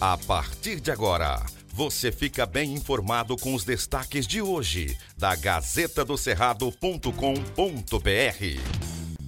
A partir de agora, você fica bem informado com os destaques de hoje da Gazeta do Cerrado.com.br.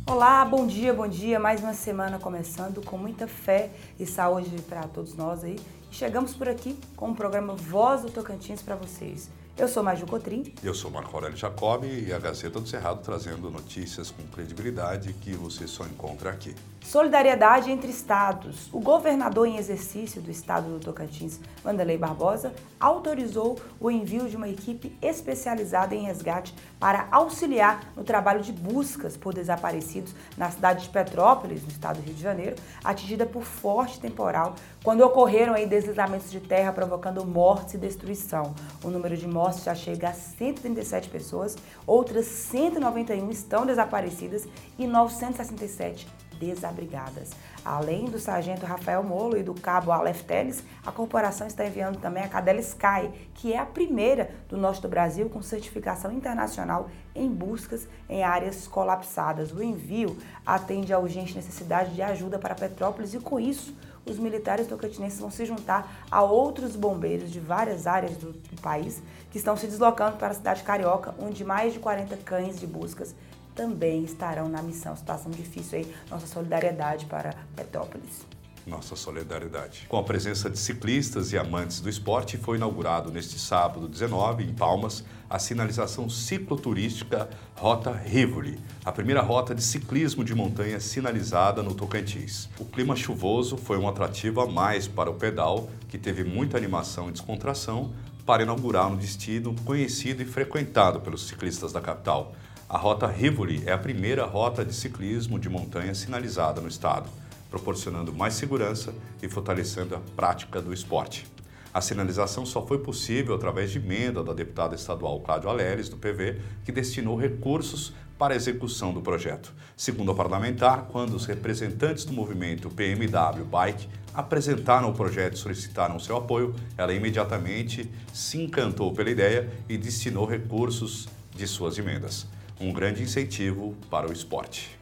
Olá, bom dia, bom dia. Mais uma semana começando com muita fé e saúde para todos nós aí. E chegamos por aqui com o programa Voz do Tocantins para vocês. Eu sou Maju Cotrim. Eu sou Marco Aurélio Jacob e a Gazeta do Cerrado trazendo notícias com credibilidade que você só encontra aqui. Solidariedade entre estados. O governador em exercício do estado do Tocantins, Vanderlei Barbosa, autorizou o envio de uma equipe especializada em resgate para auxiliar no trabalho de buscas por desaparecidos na cidade de Petrópolis, no estado do Rio de Janeiro, atingida por forte temporal, quando ocorreram aí deslizamentos de terra provocando mortes e destruição. O número de mortes já chega a 137 pessoas, outras 191 estão desaparecidas e 967 desabrigadas. Além do sargento Rafael Molo e do cabo Aleph Teles, a corporação está enviando também a cadela Sky, que é a primeira do norte do Brasil com certificação internacional em buscas em áreas colapsadas. O envio atende à urgente necessidade de ajuda para Petrópolis e, com isso, os militares tocantinenses vão se juntar a outros bombeiros de várias áreas do, do país que estão se deslocando para a cidade carioca, onde mais de 40 cães de buscas também estarão na missão. Situação difícil aí, nossa solidariedade para Petrópolis. Nossa solidariedade. Com a presença de ciclistas e amantes do esporte, foi inaugurado neste sábado 19, em Palmas, a sinalização cicloturística Rota Rivoli, a primeira rota de ciclismo de montanha sinalizada no Tocantins. O clima chuvoso foi um atrativo a mais para o pedal, que teve muita animação e descontração, para inaugurar um destino conhecido e frequentado pelos ciclistas da capital. A Rota Rivoli é a primeira rota de ciclismo de montanha sinalizada no estado, proporcionando mais segurança e fortalecendo a prática do esporte. A sinalização só foi possível através de emenda da deputada estadual Cláudio Aleres, do PV, que destinou recursos para a execução do projeto. Segundo a parlamentar, quando os representantes do movimento PMW Bike apresentaram o projeto e solicitaram seu apoio, ela imediatamente se encantou pela ideia e destinou recursos de suas emendas um grande incentivo para o esporte.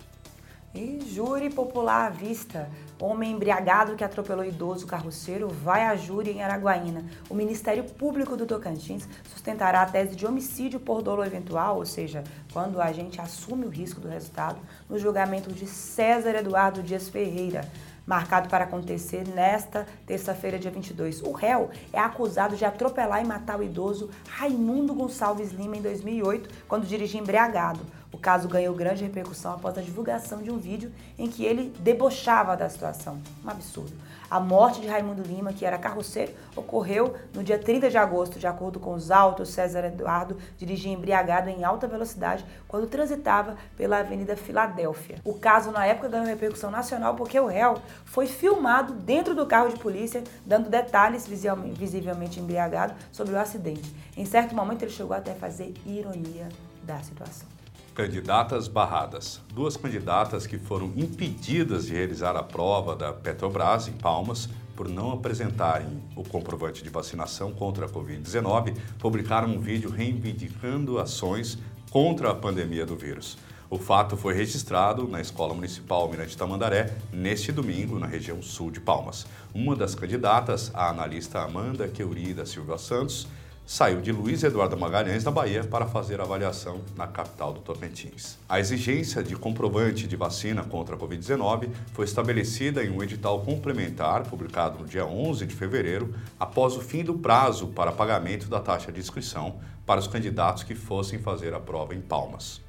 E júri popular à vista. Homem embriagado que atropelou idoso carroceiro vai a júri em Araguaína. O Ministério Público do Tocantins sustentará a tese de homicídio por dolo eventual, ou seja, quando o agente assume o risco do resultado, no julgamento de César Eduardo Dias Ferreira, marcado para acontecer nesta terça-feira, dia 22. O réu é acusado de atropelar e matar o idoso Raimundo Gonçalves Lima em 2008, quando dirigia embriagado. O caso ganhou grande repercussão após a divulgação de um vídeo em que ele debochava da situação. Um absurdo. A morte de Raimundo Lima, que era carroceiro, ocorreu no dia 30 de agosto, de acordo com os autos. César Eduardo dirigia embriagado em alta velocidade quando transitava pela Avenida Filadélfia. O caso, na época, ganhou repercussão nacional porque o réu foi filmado dentro do carro de polícia, dando detalhes visivelmente embriagado sobre o acidente. Em certo momento, ele chegou até a fazer ironia da situação. Candidatas barradas. Duas candidatas que foram impedidas de realizar a prova da Petrobras em Palmas por não apresentarem o comprovante de vacinação contra a Covid-19 publicaram um vídeo reivindicando ações contra a pandemia do vírus. O fato foi registrado na Escola Municipal Mirante Tamandaré neste domingo, na região sul de Palmas. Uma das candidatas, a analista Amanda Queurida Silva Santos, saiu de Luiz Eduardo Magalhães, na Bahia, para fazer avaliação na capital do Tocantins. A exigência de comprovante de vacina contra a Covid-19 foi estabelecida em um edital complementar publicado no dia 11 de fevereiro, após o fim do prazo para pagamento da taxa de inscrição para os candidatos que fossem fazer a prova em Palmas.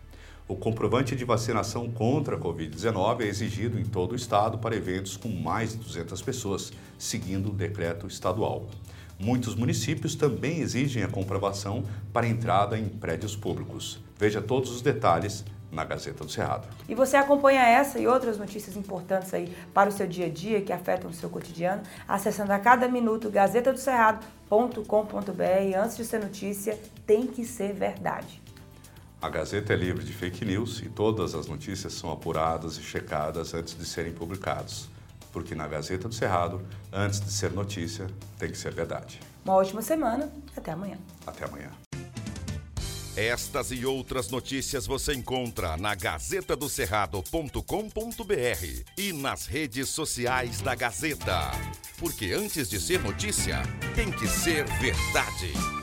O comprovante de vacinação contra a Covid-19 é exigido em todo o estado para eventos com mais de 200 pessoas, seguindo o decreto estadual. Muitos municípios também exigem a comprovação para entrada em prédios públicos. Veja todos os detalhes na Gazeta do Cerrado. E você acompanha essa e outras notícias importantes aí para o seu dia a dia que afetam o seu cotidiano, acessando a cada minuto gazetadocerrado.com.br. Antes de ser notícia, tem que ser verdade. A Gazeta é livre de fake news e todas as notícias são apuradas e checadas antes de serem publicadas porque na Gazeta do Cerrado, antes de ser notícia, tem que ser verdade. Uma ótima semana, até amanhã. Até amanhã. Estas e outras notícias você encontra na gazetadocerrado.com.br e nas redes sociais da Gazeta. Porque antes de ser notícia, tem que ser verdade.